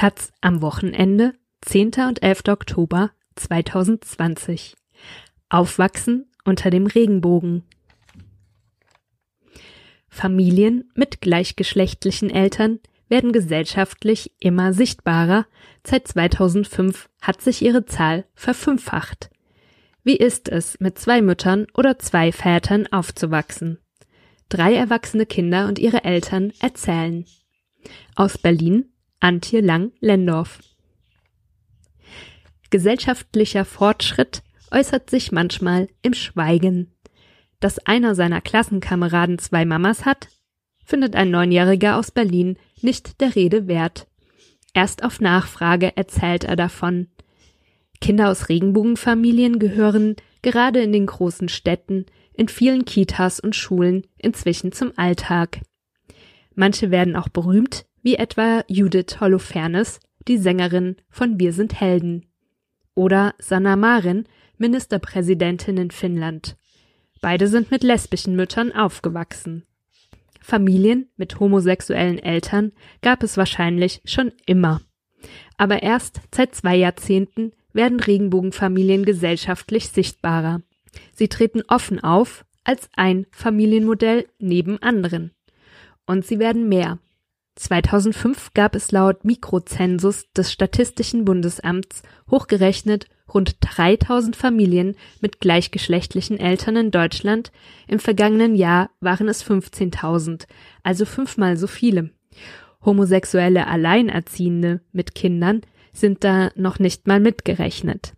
Taz am Wochenende, 10. und 11. Oktober 2020. Aufwachsen unter dem Regenbogen. Familien mit gleichgeschlechtlichen Eltern werden gesellschaftlich immer sichtbarer. Seit 2005 hat sich ihre Zahl verfünffacht. Wie ist es, mit zwei Müttern oder zwei Vätern aufzuwachsen? Drei erwachsene Kinder und ihre Eltern erzählen. Aus Berlin Antje Lang-Lendorf. Gesellschaftlicher Fortschritt äußert sich manchmal im Schweigen. Dass einer seiner Klassenkameraden zwei Mamas hat, findet ein Neunjähriger aus Berlin nicht der Rede wert. Erst auf Nachfrage erzählt er davon. Kinder aus Regenbogenfamilien gehören gerade in den großen Städten, in vielen Kitas und Schulen inzwischen zum Alltag. Manche werden auch berühmt, wie etwa Judith Holofernes, die Sängerin von Wir sind Helden. Oder Sanna Marin, Ministerpräsidentin in Finnland. Beide sind mit lesbischen Müttern aufgewachsen. Familien mit homosexuellen Eltern gab es wahrscheinlich schon immer. Aber erst seit zwei Jahrzehnten werden Regenbogenfamilien gesellschaftlich sichtbarer. Sie treten offen auf als ein Familienmodell neben anderen. Und sie werden mehr. 2005 gab es laut Mikrozensus des Statistischen Bundesamts hochgerechnet rund 3000 Familien mit gleichgeschlechtlichen Eltern in Deutschland. Im vergangenen Jahr waren es 15.000, also fünfmal so viele. Homosexuelle Alleinerziehende mit Kindern sind da noch nicht mal mitgerechnet.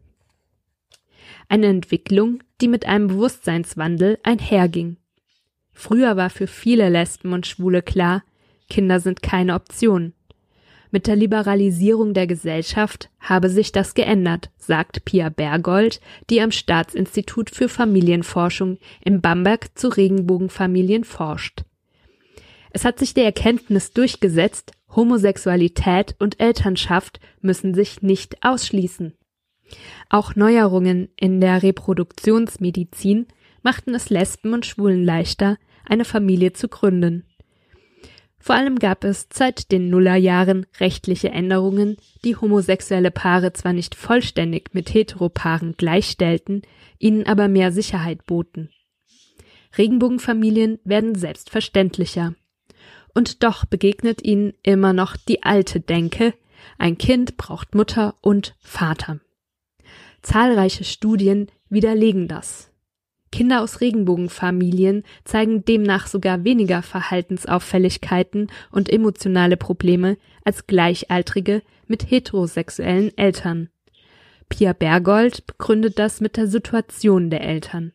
Eine Entwicklung, die mit einem Bewusstseinswandel einherging. Früher war für viele Lesben und Schwule klar, Kinder sind keine Option. Mit der Liberalisierung der Gesellschaft habe sich das geändert, sagt Pia Bergold, die am Staatsinstitut für Familienforschung in Bamberg zu Regenbogenfamilien forscht. Es hat sich die Erkenntnis durchgesetzt, Homosexualität und Elternschaft müssen sich nicht ausschließen. Auch Neuerungen in der Reproduktionsmedizin machten es Lesben und Schwulen leichter, eine Familie zu gründen. Vor allem gab es seit den Nullerjahren rechtliche Änderungen, die homosexuelle Paare zwar nicht vollständig mit Heteropaaren gleichstellten, ihnen aber mehr Sicherheit boten. Regenbogenfamilien werden selbstverständlicher. Und doch begegnet ihnen immer noch die alte Denke, ein Kind braucht Mutter und Vater. Zahlreiche Studien widerlegen das. Kinder aus Regenbogenfamilien zeigen demnach sogar weniger Verhaltensauffälligkeiten und emotionale Probleme als Gleichaltrige mit heterosexuellen Eltern. Pia Bergold begründet das mit der Situation der Eltern.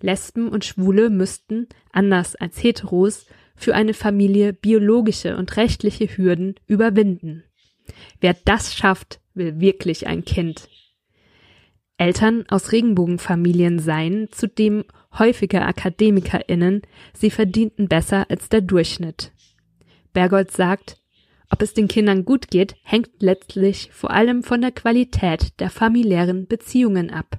Lesben und Schwule müssten, anders als Heteros, für eine Familie biologische und rechtliche Hürden überwinden. Wer das schafft, will wirklich ein Kind. Eltern aus Regenbogenfamilien seien zudem häufiger AkademikerInnen, sie verdienten besser als der Durchschnitt. Bergold sagt, ob es den Kindern gut geht, hängt letztlich vor allem von der Qualität der familiären Beziehungen ab.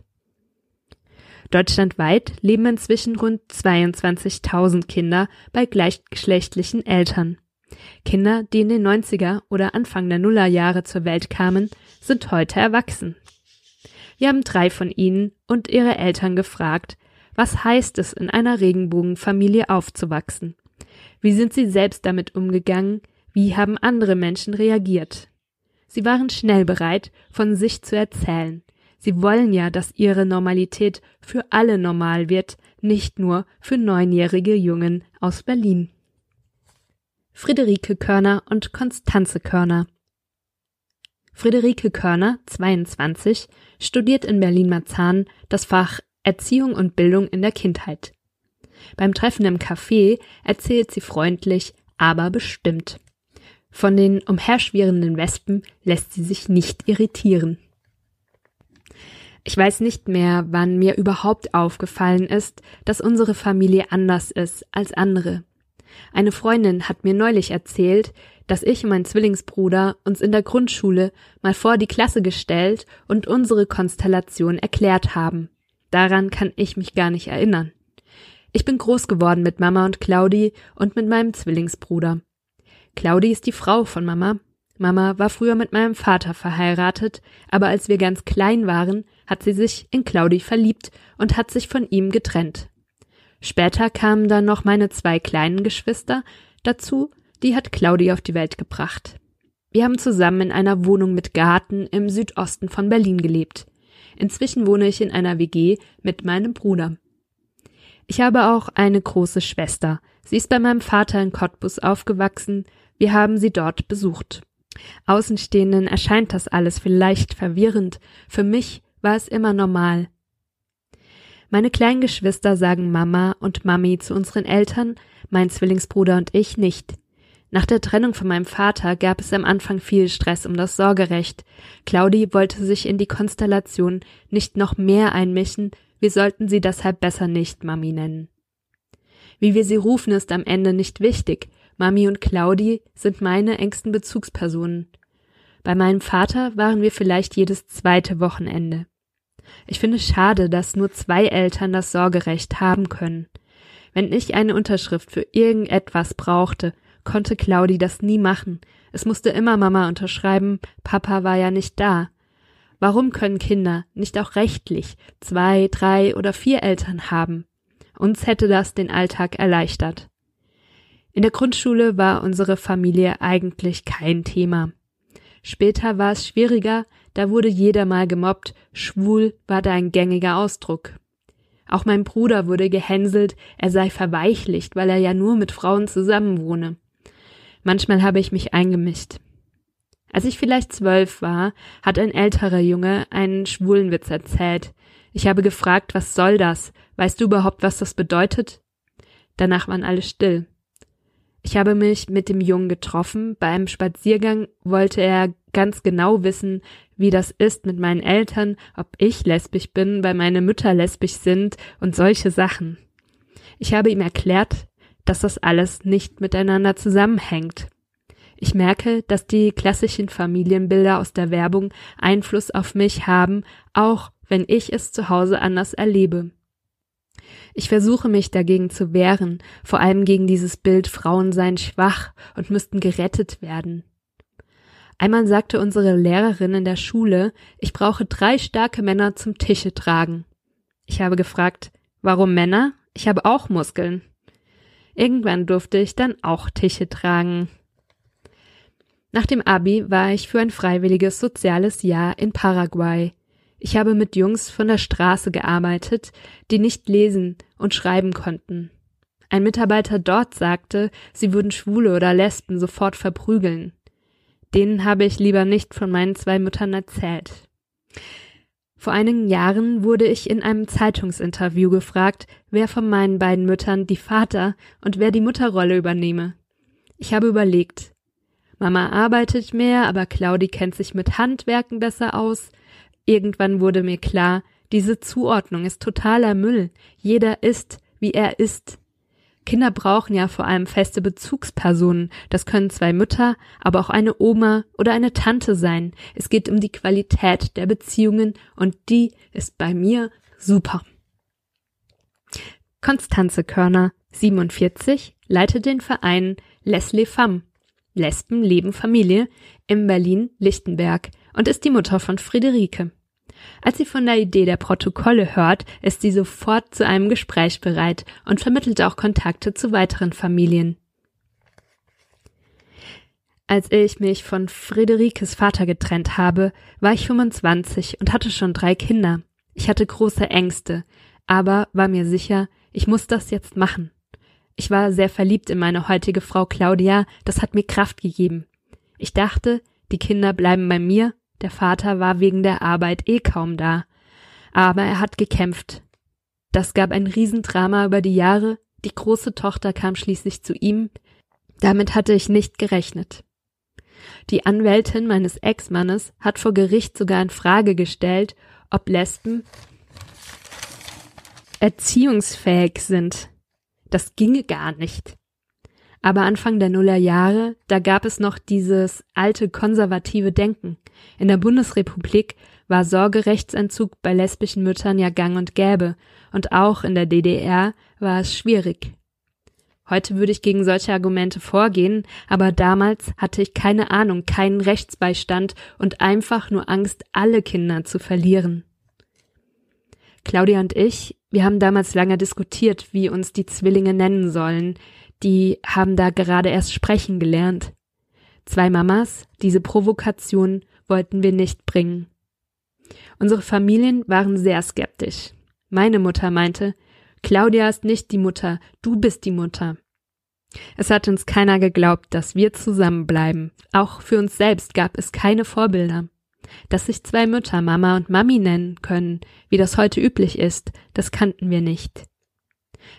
Deutschlandweit leben inzwischen rund 22.000 Kinder bei gleichgeschlechtlichen Eltern. Kinder, die in den 90er oder Anfang der Nullerjahre zur Welt kamen, sind heute erwachsen. Wir haben drei von ihnen und ihre Eltern gefragt, was heißt es, in einer Regenbogenfamilie aufzuwachsen? Wie sind sie selbst damit umgegangen? Wie haben andere Menschen reagiert? Sie waren schnell bereit, von sich zu erzählen. Sie wollen ja, dass ihre Normalität für alle normal wird, nicht nur für neunjährige Jungen aus Berlin. Friederike Körner und Konstanze Körner Friederike Körner, 22, studiert in Berlin-Marzahn das Fach Erziehung und Bildung in der Kindheit. Beim Treffen im Café erzählt sie freundlich, aber bestimmt. Von den umherschwirrenden Wespen lässt sie sich nicht irritieren. Ich weiß nicht mehr, wann mir überhaupt aufgefallen ist, dass unsere Familie anders ist als andere. Eine Freundin hat mir neulich erzählt, dass ich und mein Zwillingsbruder uns in der Grundschule mal vor die Klasse gestellt und unsere Konstellation erklärt haben. Daran kann ich mich gar nicht erinnern. Ich bin groß geworden mit Mama und Claudi und mit meinem Zwillingsbruder. Claudi ist die Frau von Mama. Mama war früher mit meinem Vater verheiratet, aber als wir ganz klein waren, hat sie sich in Claudi verliebt und hat sich von ihm getrennt. Später kamen dann noch meine zwei kleinen Geschwister dazu, die hat Claudi auf die Welt gebracht. Wir haben zusammen in einer Wohnung mit Garten im Südosten von Berlin gelebt. Inzwischen wohne ich in einer WG mit meinem Bruder. Ich habe auch eine große Schwester. Sie ist bei meinem Vater in Cottbus aufgewachsen. Wir haben sie dort besucht. Außenstehenden erscheint das alles vielleicht verwirrend. Für mich war es immer normal. Meine kleinen Geschwister sagen Mama und Mami zu unseren Eltern, mein Zwillingsbruder und ich nicht. Nach der Trennung von meinem Vater gab es am Anfang viel Stress um das Sorgerecht. Claudi wollte sich in die Konstellation nicht noch mehr einmischen, wir sollten sie deshalb besser nicht Mami nennen. Wie wir sie rufen, ist am Ende nicht wichtig. Mami und Claudi sind meine engsten Bezugspersonen. Bei meinem Vater waren wir vielleicht jedes zweite Wochenende. Ich finde schade, dass nur zwei Eltern das Sorgerecht haben können. Wenn ich eine Unterschrift für irgendetwas brauchte, konnte Claudi das nie machen. Es musste immer Mama unterschreiben, Papa war ja nicht da. Warum können Kinder nicht auch rechtlich zwei, drei oder vier Eltern haben? Uns hätte das den Alltag erleichtert. In der Grundschule war unsere Familie eigentlich kein Thema. Später war es schwieriger, da wurde jeder mal gemobbt, schwul war da ein gängiger Ausdruck. Auch mein Bruder wurde gehänselt, er sei verweichlicht, weil er ja nur mit Frauen zusammenwohne. Manchmal habe ich mich eingemischt. Als ich vielleicht zwölf war, hat ein älterer Junge einen schwulen Witz erzählt. Ich habe gefragt, was soll das? Weißt du überhaupt, was das bedeutet? Danach waren alle still. Ich habe mich mit dem Jungen getroffen. Bei einem Spaziergang wollte er ganz genau wissen, wie das ist mit meinen Eltern, ob ich lesbisch bin, weil meine Mütter lesbisch sind und solche Sachen. Ich habe ihm erklärt, dass das alles nicht miteinander zusammenhängt. Ich merke, dass die klassischen Familienbilder aus der Werbung Einfluss auf mich haben, auch wenn ich es zu Hause anders erlebe. Ich versuche mich dagegen zu wehren, vor allem gegen dieses Bild, Frauen seien schwach und müssten gerettet werden. Einmal sagte unsere Lehrerin in der Schule, ich brauche drei starke Männer zum Tische tragen. Ich habe gefragt, warum Männer? Ich habe auch Muskeln. Irgendwann durfte ich dann auch Tische tragen. Nach dem Abi war ich für ein freiwilliges soziales Jahr in Paraguay. Ich habe mit Jungs von der Straße gearbeitet, die nicht lesen und schreiben konnten. Ein Mitarbeiter dort sagte, sie würden Schwule oder Lesben sofort verprügeln. Denen habe ich lieber nicht von meinen zwei Müttern erzählt. Vor einigen Jahren wurde ich in einem Zeitungsinterview gefragt, wer von meinen beiden Müttern die Vater und wer die Mutterrolle übernehme. Ich habe überlegt. Mama arbeitet mehr, aber Claudi kennt sich mit Handwerken besser aus. Irgendwann wurde mir klar, diese Zuordnung ist totaler Müll. Jeder ist, wie er ist. Kinder brauchen ja vor allem feste Bezugspersonen. Das können zwei Mütter, aber auch eine Oma oder eine Tante sein. Es geht um die Qualität der Beziehungen und die ist bei mir super. Konstanze Körner, 47, leitet den Verein Leslie Femme, Lesben leben Familie, in Berlin-Lichtenberg und ist die Mutter von Friederike. Als sie von der Idee der Protokolle hört, ist sie sofort zu einem Gespräch bereit und vermittelt auch Kontakte zu weiteren Familien. Als ich mich von Friederikes Vater getrennt habe, war ich 25 und hatte schon drei Kinder. Ich hatte große Ängste, aber war mir sicher, ich muss das jetzt machen. Ich war sehr verliebt in meine heutige Frau Claudia, das hat mir Kraft gegeben. Ich dachte, die Kinder bleiben bei mir der Vater war wegen der Arbeit eh kaum da. Aber er hat gekämpft. Das gab ein Riesendrama über die Jahre. Die große Tochter kam schließlich zu ihm. Damit hatte ich nicht gerechnet. Die Anwältin meines Ex-Mannes hat vor Gericht sogar in Frage gestellt, ob Lesben erziehungsfähig sind. Das ginge gar nicht. Aber Anfang der Nullerjahre, da gab es noch dieses alte konservative Denken. In der Bundesrepublik war Sorgerechtsentzug bei lesbischen Müttern ja gang und gäbe, und auch in der DDR war es schwierig. Heute würde ich gegen solche Argumente vorgehen, aber damals hatte ich keine Ahnung, keinen Rechtsbeistand und einfach nur Angst, alle Kinder zu verlieren. Claudia und ich, wir haben damals lange diskutiert, wie uns die Zwillinge nennen sollen. Die haben da gerade erst sprechen gelernt. Zwei Mamas, diese Provokation wollten wir nicht bringen. Unsere Familien waren sehr skeptisch. Meine Mutter meinte, Claudia ist nicht die Mutter, du bist die Mutter. Es hat uns keiner geglaubt, dass wir zusammenbleiben. Auch für uns selbst gab es keine Vorbilder. Dass sich zwei Mütter Mama und Mami nennen können, wie das heute üblich ist, das kannten wir nicht.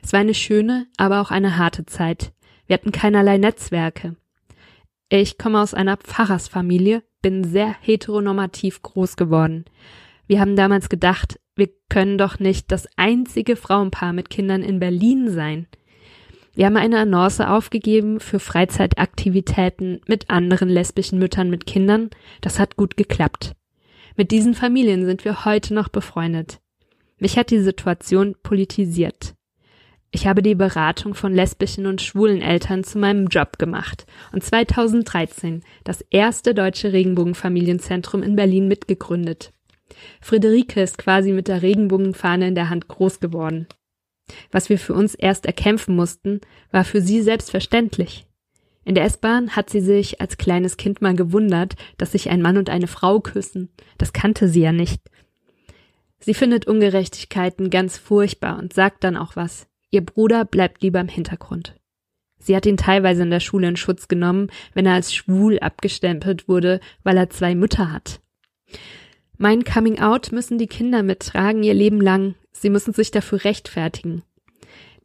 Es war eine schöne, aber auch eine harte Zeit. Wir hatten keinerlei Netzwerke. Ich komme aus einer Pfarrersfamilie, bin sehr heteronormativ groß geworden. Wir haben damals gedacht, wir können doch nicht das einzige Frauenpaar mit Kindern in Berlin sein. Wir haben eine Annonce aufgegeben für Freizeitaktivitäten mit anderen lesbischen Müttern mit Kindern. Das hat gut geklappt. Mit diesen Familien sind wir heute noch befreundet. Mich hat die Situation politisiert. Ich habe die Beratung von lesbischen und schwulen Eltern zu meinem Job gemacht und 2013 das erste deutsche Regenbogenfamilienzentrum in Berlin mitgegründet. Friederike ist quasi mit der Regenbogenfahne in der Hand groß geworden. Was wir für uns erst erkämpfen mussten, war für sie selbstverständlich. In der S-Bahn hat sie sich als kleines Kind mal gewundert, dass sich ein Mann und eine Frau küssen. Das kannte sie ja nicht. Sie findet Ungerechtigkeiten ganz furchtbar und sagt dann auch was. Ihr Bruder bleibt lieber im Hintergrund. Sie hat ihn teilweise in der Schule in Schutz genommen, wenn er als schwul abgestempelt wurde, weil er zwei Mütter hat. Mein Coming Out müssen die Kinder mittragen ihr Leben lang. Sie müssen sich dafür rechtfertigen.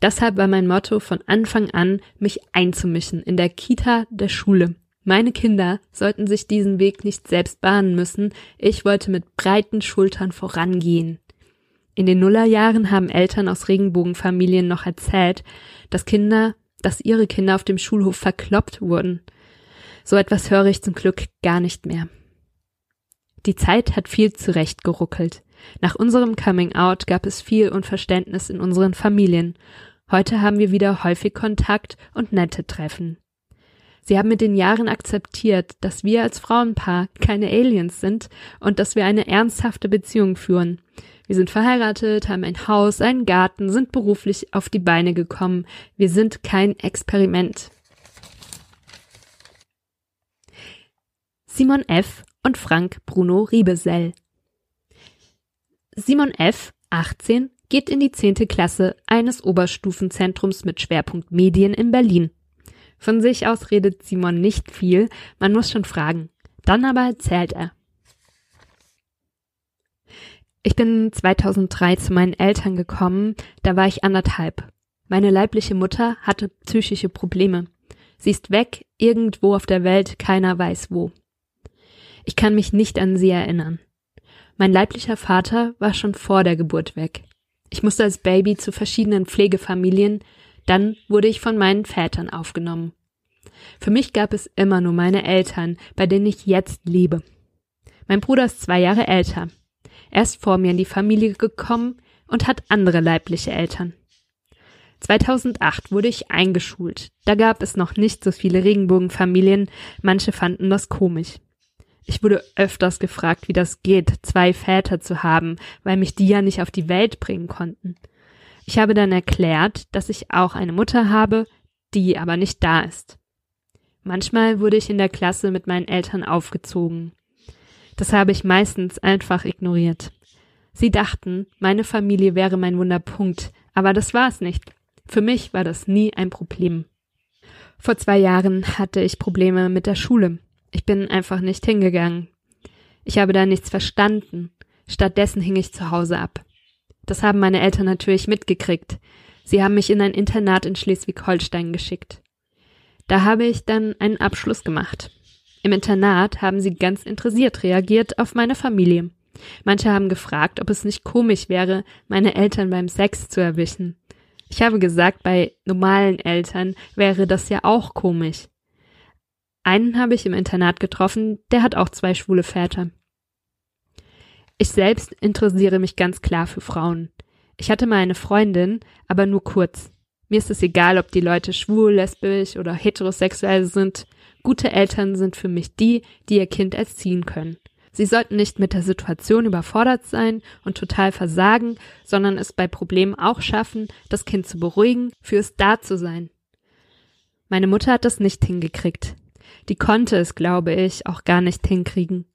Deshalb war mein Motto von Anfang an, mich einzumischen in der Kita der Schule. Meine Kinder sollten sich diesen Weg nicht selbst bahnen müssen. Ich wollte mit breiten Schultern vorangehen. In den Nullerjahren haben Eltern aus Regenbogenfamilien noch erzählt, dass Kinder, dass ihre Kinder auf dem Schulhof verkloppt wurden. So etwas höre ich zum Glück gar nicht mehr. Die Zeit hat viel zurechtgeruckelt. Nach unserem Coming Out gab es viel Unverständnis in unseren Familien. Heute haben wir wieder häufig Kontakt und nette Treffen. Sie haben mit den Jahren akzeptiert, dass wir als Frauenpaar keine Aliens sind und dass wir eine ernsthafte Beziehung führen. Wir sind verheiratet, haben ein Haus, einen Garten, sind beruflich auf die Beine gekommen. Wir sind kein Experiment. Simon F und Frank Bruno Riebesell. Simon F., 18, geht in die zehnte Klasse eines Oberstufenzentrums mit Schwerpunkt Medien in Berlin. Von sich aus redet Simon nicht viel, man muss schon fragen. Dann aber erzählt er. Ich bin 2003 zu meinen Eltern gekommen, da war ich anderthalb. Meine leibliche Mutter hatte psychische Probleme. Sie ist weg, irgendwo auf der Welt, keiner weiß wo. Ich kann mich nicht an sie erinnern. Mein leiblicher Vater war schon vor der Geburt weg. Ich musste als Baby zu verschiedenen Pflegefamilien, dann wurde ich von meinen Vätern aufgenommen. Für mich gab es immer nur meine Eltern, bei denen ich jetzt lebe. Mein Bruder ist zwei Jahre älter. Er ist vor mir in die Familie gekommen und hat andere leibliche Eltern. 2008 wurde ich eingeschult. Da gab es noch nicht so viele Regenbogenfamilien, manche fanden das komisch. Ich wurde öfters gefragt, wie das geht, zwei Väter zu haben, weil mich die ja nicht auf die Welt bringen konnten. Ich habe dann erklärt, dass ich auch eine Mutter habe, die aber nicht da ist. Manchmal wurde ich in der Klasse mit meinen Eltern aufgezogen. Das habe ich meistens einfach ignoriert. Sie dachten, meine Familie wäre mein Wunderpunkt, aber das war es nicht. Für mich war das nie ein Problem. Vor zwei Jahren hatte ich Probleme mit der Schule. Ich bin einfach nicht hingegangen. Ich habe da nichts verstanden. Stattdessen hing ich zu Hause ab. Das haben meine Eltern natürlich mitgekriegt. Sie haben mich in ein Internat in Schleswig-Holstein geschickt. Da habe ich dann einen Abschluss gemacht. Im Internat haben sie ganz interessiert reagiert auf meine Familie. Manche haben gefragt, ob es nicht komisch wäre, meine Eltern beim Sex zu erwischen. Ich habe gesagt, bei normalen Eltern wäre das ja auch komisch. Einen habe ich im Internat getroffen, der hat auch zwei schwule Väter. Ich selbst interessiere mich ganz klar für Frauen. Ich hatte mal eine Freundin, aber nur kurz. Mir ist es egal, ob die Leute schwul, lesbisch oder heterosexuell sind. Gute Eltern sind für mich die, die ihr Kind erziehen können. Sie sollten nicht mit der Situation überfordert sein und total versagen, sondern es bei Problemen auch schaffen, das Kind zu beruhigen, für es da zu sein. Meine Mutter hat das nicht hingekriegt. Die konnte es, glaube ich, auch gar nicht hinkriegen.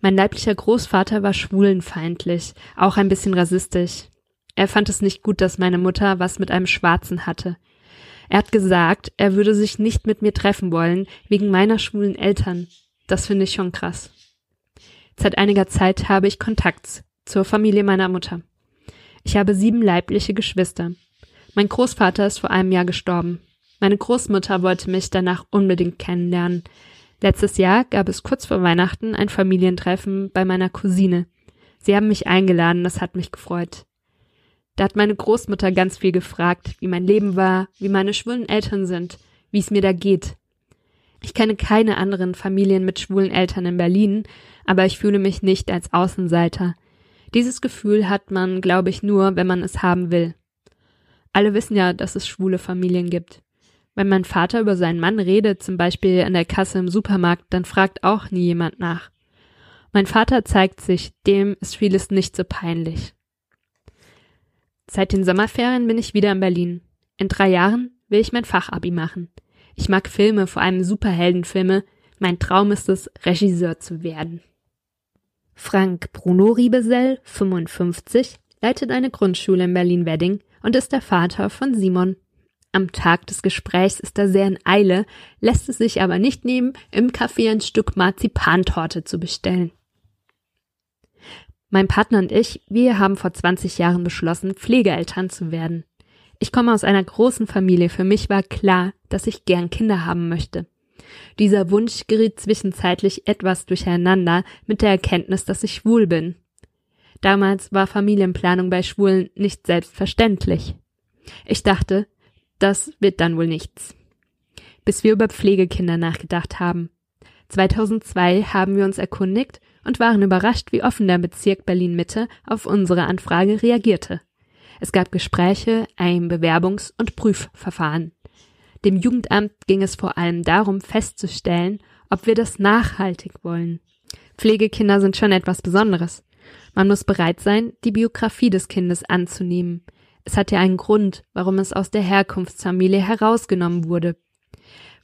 Mein leiblicher Großvater war schwulenfeindlich, auch ein bisschen rassistisch. Er fand es nicht gut, dass meine Mutter was mit einem Schwarzen hatte. Er hat gesagt, er würde sich nicht mit mir treffen wollen, wegen meiner schwulen Eltern. Das finde ich schon krass. Seit einiger Zeit habe ich Kontakt zur Familie meiner Mutter. Ich habe sieben leibliche Geschwister. Mein Großvater ist vor einem Jahr gestorben. Meine Großmutter wollte mich danach unbedingt kennenlernen. Letztes Jahr gab es kurz vor Weihnachten ein Familientreffen bei meiner Cousine. Sie haben mich eingeladen, das hat mich gefreut. Da hat meine Großmutter ganz viel gefragt, wie mein Leben war, wie meine schwulen Eltern sind, wie es mir da geht. Ich kenne keine anderen Familien mit schwulen Eltern in Berlin, aber ich fühle mich nicht als Außenseiter. Dieses Gefühl hat man, glaube ich, nur, wenn man es haben will. Alle wissen ja, dass es schwule Familien gibt. Wenn mein Vater über seinen Mann redet, zum Beispiel an der Kasse im Supermarkt, dann fragt auch nie jemand nach. Mein Vater zeigt sich, dem ist vieles nicht so peinlich. Seit den Sommerferien bin ich wieder in Berlin. In drei Jahren will ich mein Fachabi machen. Ich mag Filme, vor allem Superheldenfilme. Mein Traum ist es, Regisseur zu werden. Frank Bruno Riebesell, 55, leitet eine Grundschule in Berlin-Wedding und ist der Vater von Simon. Am Tag des Gesprächs ist er sehr in Eile, lässt es sich aber nicht nehmen, im Café ein Stück Marzipantorte zu bestellen. Mein Partner und ich, wir haben vor 20 Jahren beschlossen, Pflegeeltern zu werden. Ich komme aus einer großen Familie. Für mich war klar, dass ich gern Kinder haben möchte. Dieser Wunsch geriet zwischenzeitlich etwas durcheinander mit der Erkenntnis, dass ich schwul bin. Damals war Familienplanung bei Schwulen nicht selbstverständlich. Ich dachte, das wird dann wohl nichts. Bis wir über Pflegekinder nachgedacht haben. 2002 haben wir uns erkundigt und waren überrascht, wie offen der Bezirk Berlin Mitte auf unsere Anfrage reagierte. Es gab Gespräche, ein Bewerbungs- und Prüfverfahren. Dem Jugendamt ging es vor allem darum, festzustellen, ob wir das nachhaltig wollen. Pflegekinder sind schon etwas Besonderes. Man muss bereit sein, die Biografie des Kindes anzunehmen. Es hat ja einen Grund, warum es aus der Herkunftsfamilie herausgenommen wurde.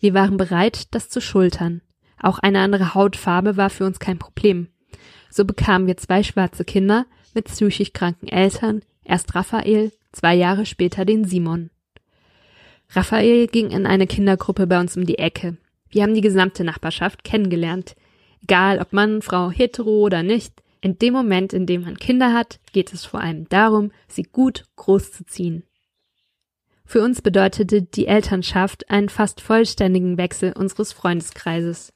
Wir waren bereit, das zu schultern. Auch eine andere Hautfarbe war für uns kein Problem. So bekamen wir zwei schwarze Kinder mit psychisch kranken Eltern, erst Raphael, zwei Jahre später den Simon. Raphael ging in eine Kindergruppe bei uns um die Ecke. Wir haben die gesamte Nachbarschaft kennengelernt. Egal ob Mann, Frau, hetero oder nicht, in dem Moment, in dem man Kinder hat, geht es vor allem darum, sie gut groß zu ziehen. Für uns bedeutete die Elternschaft einen fast vollständigen Wechsel unseres Freundeskreises.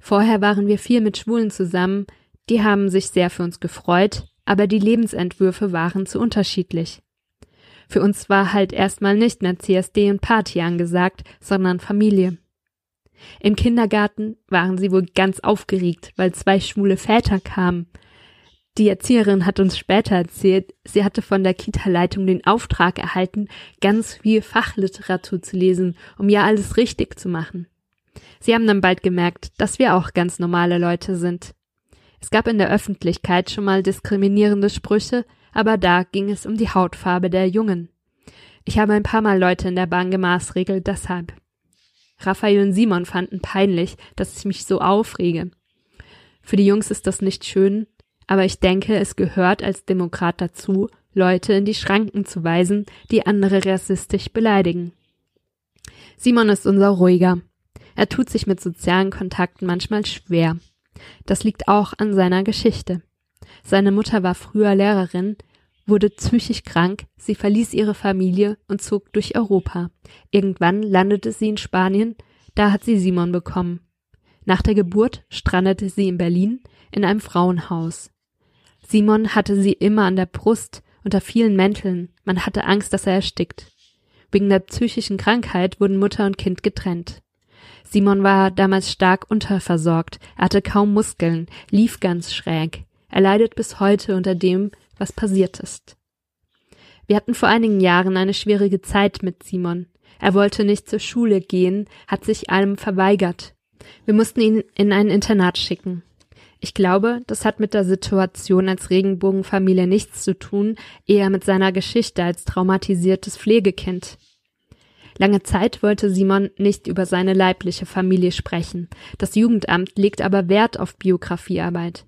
Vorher waren wir viel mit Schwulen zusammen, die haben sich sehr für uns gefreut, aber die Lebensentwürfe waren zu unterschiedlich. Für uns war halt erstmal nicht mehr CSD und Party angesagt, sondern Familie. Im Kindergarten waren sie wohl ganz aufgeregt, weil zwei schwule Väter kamen. Die Erzieherin hat uns später erzählt, sie hatte von der Kita-Leitung den Auftrag erhalten, ganz viel Fachliteratur zu lesen, um ja alles richtig zu machen. Sie haben dann bald gemerkt, dass wir auch ganz normale Leute sind. Es gab in der Öffentlichkeit schon mal diskriminierende Sprüche, aber da ging es um die Hautfarbe der Jungen. Ich habe ein paar Mal Leute in der Bahn gemaßregelt deshalb. Raphael und Simon fanden peinlich, dass ich mich so aufrege. Für die Jungs ist das nicht schön, aber ich denke, es gehört als Demokrat dazu, Leute in die Schranken zu weisen, die andere rassistisch beleidigen. Simon ist unser ruhiger. Er tut sich mit sozialen Kontakten manchmal schwer. Das liegt auch an seiner Geschichte. Seine Mutter war früher Lehrerin, wurde psychisch krank, sie verließ ihre Familie und zog durch Europa. Irgendwann landete sie in Spanien, da hat sie Simon bekommen. Nach der Geburt strandete sie in Berlin in einem Frauenhaus. Simon hatte sie immer an der Brust unter vielen Mänteln, man hatte Angst, dass er erstickt. Wegen der psychischen Krankheit wurden Mutter und Kind getrennt. Simon war damals stark unterversorgt, er hatte kaum Muskeln, lief ganz schräg. Er leidet bis heute unter dem, was passiert ist. Wir hatten vor einigen Jahren eine schwierige Zeit mit Simon. Er wollte nicht zur Schule gehen, hat sich allem verweigert. Wir mussten ihn in ein Internat schicken. Ich glaube, das hat mit der Situation als Regenbogenfamilie nichts zu tun, eher mit seiner Geschichte als traumatisiertes Pflegekind. Lange Zeit wollte Simon nicht über seine leibliche Familie sprechen. Das Jugendamt legt aber Wert auf Biografiearbeit.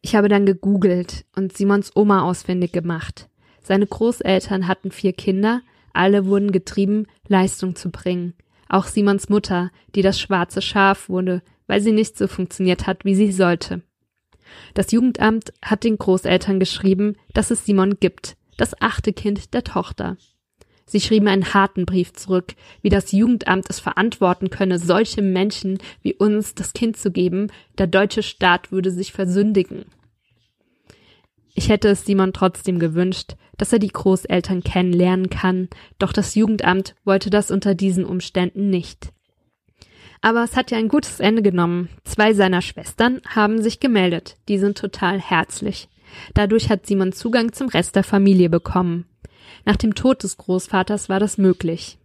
Ich habe dann gegoogelt und Simons Oma ausfindig gemacht. Seine Großeltern hatten vier Kinder, alle wurden getrieben, Leistung zu bringen. Auch Simons Mutter, die das schwarze Schaf wurde, weil sie nicht so funktioniert hat, wie sie sollte. Das Jugendamt hat den Großeltern geschrieben, dass es Simon gibt, das achte Kind der Tochter. Sie schrieben einen harten Brief zurück, wie das Jugendamt es verantworten könne, solche Menschen wie uns das Kind zu geben, der deutsche Staat würde sich versündigen. Ich hätte es Simon trotzdem gewünscht, dass er die Großeltern kennenlernen kann, doch das Jugendamt wollte das unter diesen Umständen nicht. Aber es hat ja ein gutes Ende genommen. Zwei seiner Schwestern haben sich gemeldet. Die sind total herzlich. Dadurch hat Simon Zugang zum Rest der Familie bekommen. Nach dem Tod des Großvaters war das möglich.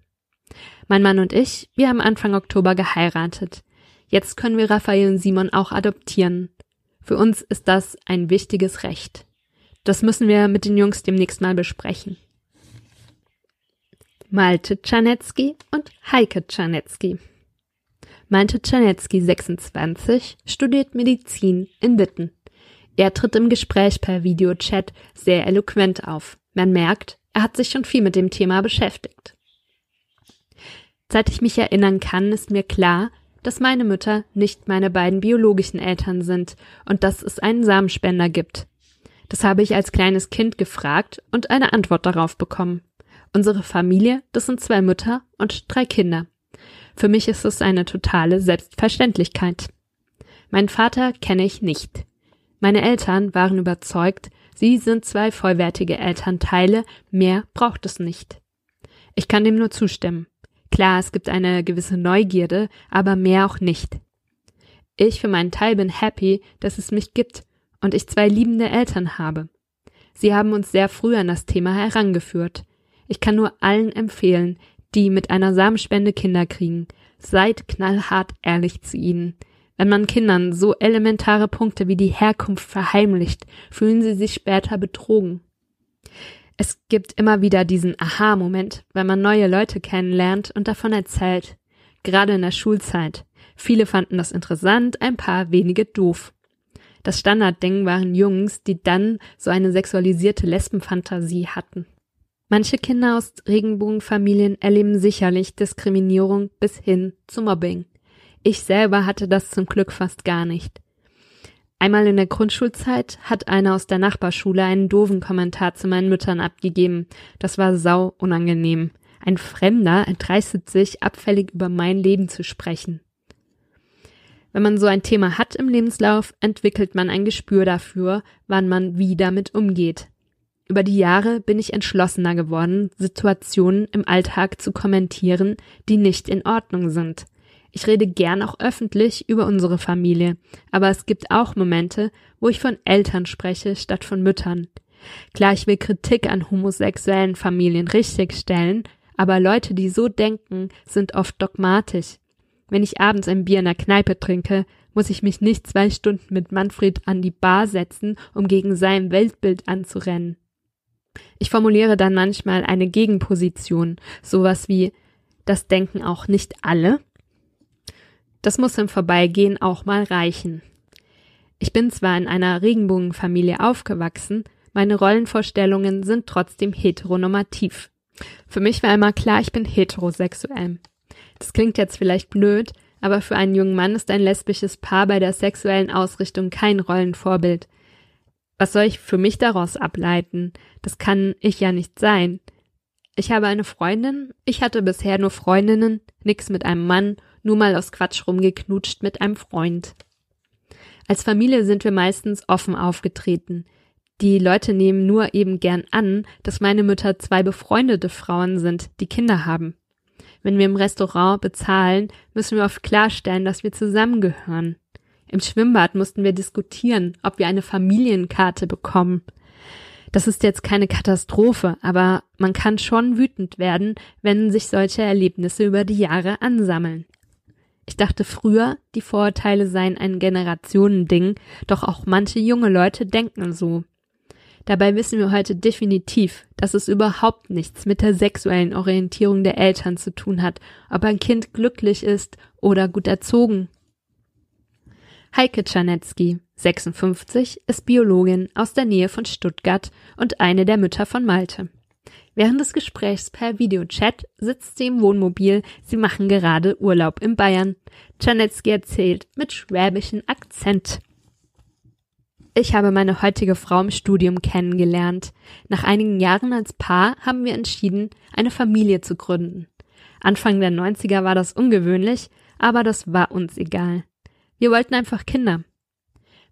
Mein Mann und ich, wir haben Anfang Oktober geheiratet. Jetzt können wir Raphael und Simon auch adoptieren. Für uns ist das ein wichtiges Recht. Das müssen wir mit den Jungs demnächst mal besprechen. Malte Czarnecki und Heike Czarnecki. Malte Czarnecki, 26, studiert Medizin in Witten. Er tritt im Gespräch per Videochat sehr eloquent auf. Man merkt, er hat sich schon viel mit dem Thema beschäftigt. Seit ich mich erinnern kann, ist mir klar, dass meine Mütter nicht meine beiden biologischen Eltern sind und dass es einen Samenspender gibt. Das habe ich als kleines Kind gefragt und eine Antwort darauf bekommen. Unsere Familie, das sind zwei Mütter und drei Kinder. Für mich ist es eine totale Selbstverständlichkeit. Mein Vater kenne ich nicht. Meine Eltern waren überzeugt, sie sind zwei vollwertige Elternteile, mehr braucht es nicht. Ich kann dem nur zustimmen. Klar, es gibt eine gewisse Neugierde, aber mehr auch nicht. Ich für meinen Teil bin happy, dass es mich gibt und ich zwei liebende Eltern habe. Sie haben uns sehr früh an das Thema herangeführt. Ich kann nur allen empfehlen, die mit einer Samenspende Kinder kriegen. Seid knallhart ehrlich zu ihnen. Wenn man Kindern so elementare Punkte wie die Herkunft verheimlicht, fühlen sie sich später betrogen. Es gibt immer wieder diesen Aha-Moment, wenn man neue Leute kennenlernt und davon erzählt. Gerade in der Schulzeit. Viele fanden das interessant, ein paar wenige doof. Das Standardding waren Jungs, die dann so eine sexualisierte Lesbenfantasie hatten. Manche Kinder aus Regenbogenfamilien erleben sicherlich Diskriminierung bis hin zu Mobbing. Ich selber hatte das zum Glück fast gar nicht. Einmal in der Grundschulzeit hat einer aus der Nachbarschule einen doofen Kommentar zu meinen Müttern abgegeben. Das war sau unangenehm. Ein Fremder erdreistet sich, abfällig über mein Leben zu sprechen. Wenn man so ein Thema hat im Lebenslauf, entwickelt man ein Gespür dafür, wann man wie damit umgeht. Über die Jahre bin ich entschlossener geworden, Situationen im Alltag zu kommentieren, die nicht in Ordnung sind. Ich rede gern auch öffentlich über unsere Familie, aber es gibt auch Momente, wo ich von Eltern spreche statt von Müttern. Klar, ich will Kritik an homosexuellen Familien richtigstellen, aber Leute, die so denken, sind oft dogmatisch. Wenn ich abends ein Bier in der Kneipe trinke, muss ich mich nicht zwei Stunden mit Manfred an die Bar setzen, um gegen sein Weltbild anzurennen. Ich formuliere dann manchmal eine Gegenposition, sowas wie das denken auch nicht alle. Das muss im Vorbeigehen auch mal reichen. Ich bin zwar in einer Regenbogenfamilie aufgewachsen, meine Rollenvorstellungen sind trotzdem heteronormativ. Für mich war immer klar, ich bin heterosexuell. Das klingt jetzt vielleicht blöd, aber für einen jungen Mann ist ein lesbisches Paar bei der sexuellen Ausrichtung kein Rollenvorbild. Was soll ich für mich daraus ableiten? Das kann ich ja nicht sein. Ich habe eine Freundin, ich hatte bisher nur Freundinnen, nix mit einem Mann, nur mal aus Quatsch rumgeknutscht mit einem Freund. Als Familie sind wir meistens offen aufgetreten. Die Leute nehmen nur eben gern an, dass meine Mütter zwei befreundete Frauen sind, die Kinder haben. Wenn wir im Restaurant bezahlen, müssen wir oft klarstellen, dass wir zusammengehören. Im Schwimmbad mussten wir diskutieren, ob wir eine Familienkarte bekommen. Das ist jetzt keine Katastrophe, aber man kann schon wütend werden, wenn sich solche Erlebnisse über die Jahre ansammeln. Ich dachte früher, die Vorurteile seien ein Generationending, doch auch manche junge Leute denken so. Dabei wissen wir heute definitiv, dass es überhaupt nichts mit der sexuellen Orientierung der Eltern zu tun hat, ob ein Kind glücklich ist oder gut erzogen. Heike Czarnecki, 56, ist Biologin aus der Nähe von Stuttgart und eine der Mütter von Malte. Während des Gesprächs per Videochat sitzt sie im Wohnmobil, sie machen gerade Urlaub in Bayern. Czarnecki erzählt mit schwäbischen Akzent. Ich habe meine heutige Frau im Studium kennengelernt. Nach einigen Jahren als Paar haben wir entschieden, eine Familie zu gründen. Anfang der 90er war das ungewöhnlich, aber das war uns egal. Wir wollten einfach Kinder.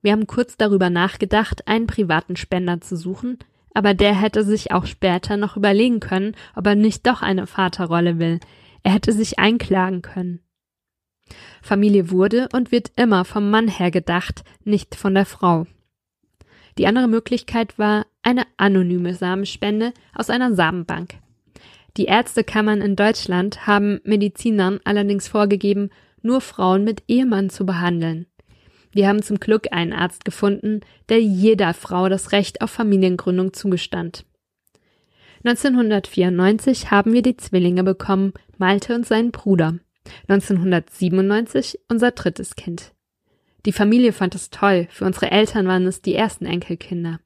Wir haben kurz darüber nachgedacht, einen privaten Spender zu suchen, aber der hätte sich auch später noch überlegen können, ob er nicht doch eine Vaterrolle will. Er hätte sich einklagen können. Familie wurde und wird immer vom Mann her gedacht, nicht von der Frau. Die andere Möglichkeit war eine anonyme Samenspende aus einer Samenbank. Die Ärztekammern in Deutschland haben Medizinern allerdings vorgegeben, nur Frauen mit Ehemann zu behandeln. Wir haben zum Glück einen Arzt gefunden, der jeder Frau das Recht auf Familiengründung zugestand. 1994 haben wir die Zwillinge bekommen, Malte und seinen Bruder. 1997 unser drittes Kind. Die Familie fand es toll. Für unsere Eltern waren es die ersten Enkelkinder.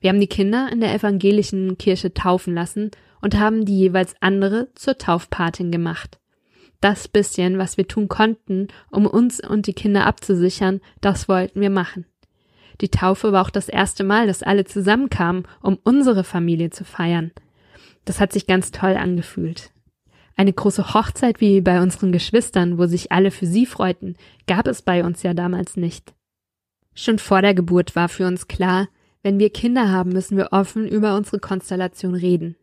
Wir haben die Kinder in der evangelischen Kirche taufen lassen und haben die jeweils andere zur Taufpatin gemacht. Das bisschen, was wir tun konnten, um uns und die Kinder abzusichern, das wollten wir machen. Die Taufe war auch das erste Mal, dass alle zusammenkamen, um unsere Familie zu feiern. Das hat sich ganz toll angefühlt. Eine große Hochzeit wie bei unseren Geschwistern, wo sich alle für sie freuten, gab es bei uns ja damals nicht. Schon vor der Geburt war für uns klar, wenn wir Kinder haben, müssen wir offen über unsere Konstellation reden.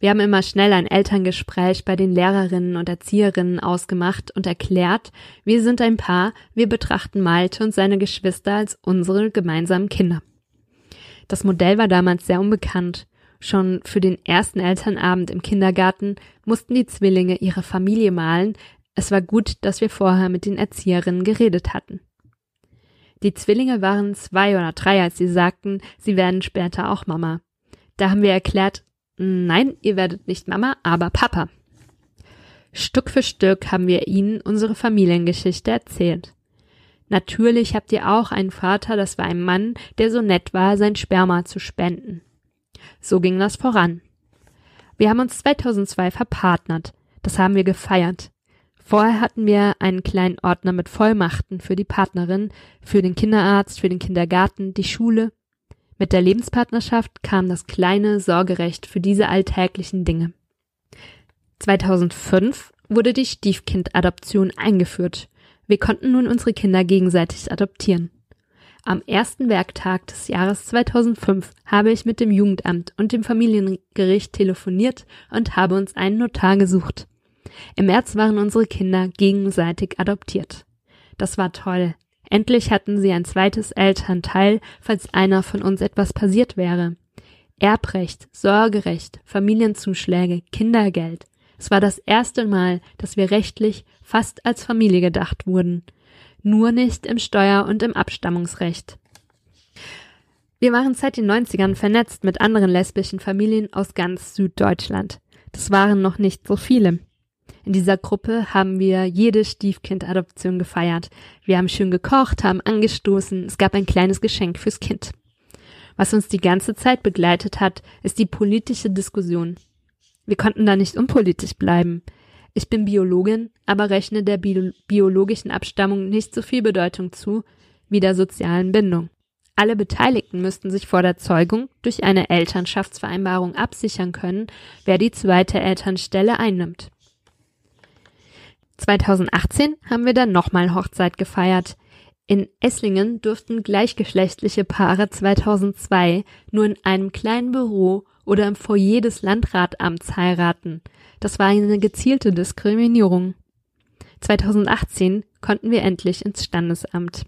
Wir haben immer schnell ein Elterngespräch bei den Lehrerinnen und Erzieherinnen ausgemacht und erklärt, wir sind ein Paar, wir betrachten Malte und seine Geschwister als unsere gemeinsamen Kinder. Das Modell war damals sehr unbekannt Schon für den ersten Elternabend im Kindergarten mussten die Zwillinge ihre Familie malen. Es war gut, dass wir vorher mit den Erzieherinnen geredet hatten. Die Zwillinge waren zwei oder drei, als sie sagten, sie werden später auch Mama. Da haben wir erklärt, nein, ihr werdet nicht Mama, aber Papa. Stück für Stück haben wir ihnen unsere Familiengeschichte erzählt. Natürlich habt ihr auch einen Vater, das war ein Mann, der so nett war, sein Sperma zu spenden. So ging das voran. Wir haben uns 2002 verpartnert. Das haben wir gefeiert. Vorher hatten wir einen kleinen Ordner mit Vollmachten für die Partnerin, für den Kinderarzt, für den Kindergarten, die Schule. Mit der Lebenspartnerschaft kam das kleine Sorgerecht für diese alltäglichen Dinge. 2005 wurde die Stiefkindadoption eingeführt. Wir konnten nun unsere Kinder gegenseitig adoptieren. Am ersten Werktag des Jahres 2005 habe ich mit dem Jugendamt und dem Familiengericht telefoniert und habe uns einen Notar gesucht. Im März waren unsere Kinder gegenseitig adoptiert. Das war toll. Endlich hatten sie ein zweites Elternteil, falls einer von uns etwas passiert wäre. Erbrecht, Sorgerecht, Familienzuschläge, Kindergeld. Es war das erste Mal, dass wir rechtlich fast als Familie gedacht wurden nur nicht im Steuer- und im Abstammungsrecht. Wir waren seit den 90ern vernetzt mit anderen lesbischen Familien aus ganz Süddeutschland. Das waren noch nicht so viele. In dieser Gruppe haben wir jede Stiefkindadoption gefeiert. Wir haben schön gekocht, haben angestoßen, es gab ein kleines Geschenk fürs Kind. Was uns die ganze Zeit begleitet hat, ist die politische Diskussion. Wir konnten da nicht unpolitisch bleiben. Ich bin Biologin, aber rechne der Bio biologischen Abstammung nicht so viel Bedeutung zu wie der sozialen Bindung. Alle Beteiligten müssten sich vor der Zeugung durch eine Elternschaftsvereinbarung absichern können, wer die zweite Elternstelle einnimmt. 2018 haben wir dann nochmal Hochzeit gefeiert. In Esslingen durften gleichgeschlechtliche Paare 2002 nur in einem kleinen Büro oder im Foyer des Landratamts heiraten. Das war eine gezielte Diskriminierung. 2018 konnten wir endlich ins Standesamt.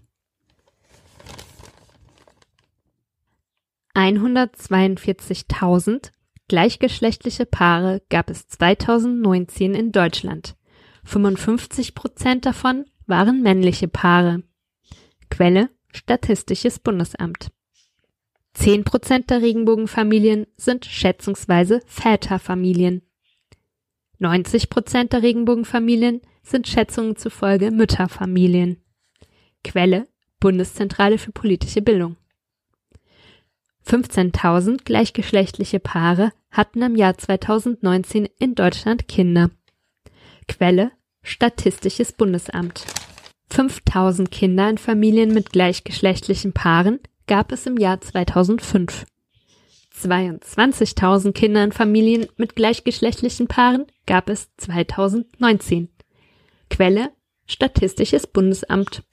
142.000 gleichgeschlechtliche Paare gab es 2019 in Deutschland. 55 Prozent davon waren männliche Paare. Quelle Statistisches Bundesamt. 10 Prozent der Regenbogenfamilien sind schätzungsweise Väterfamilien. 90 Prozent der Regenbogenfamilien sind Schätzungen zufolge Mütterfamilien. Quelle Bundeszentrale für politische Bildung. 15.000 gleichgeschlechtliche Paare hatten im Jahr 2019 in Deutschland Kinder. Quelle Statistisches Bundesamt. 5000 Kinder in Familien mit gleichgeschlechtlichen Paaren gab es im Jahr 2005. 22.000 Kinder in Familien mit gleichgeschlechtlichen Paaren gab es 2019. Quelle Statistisches Bundesamt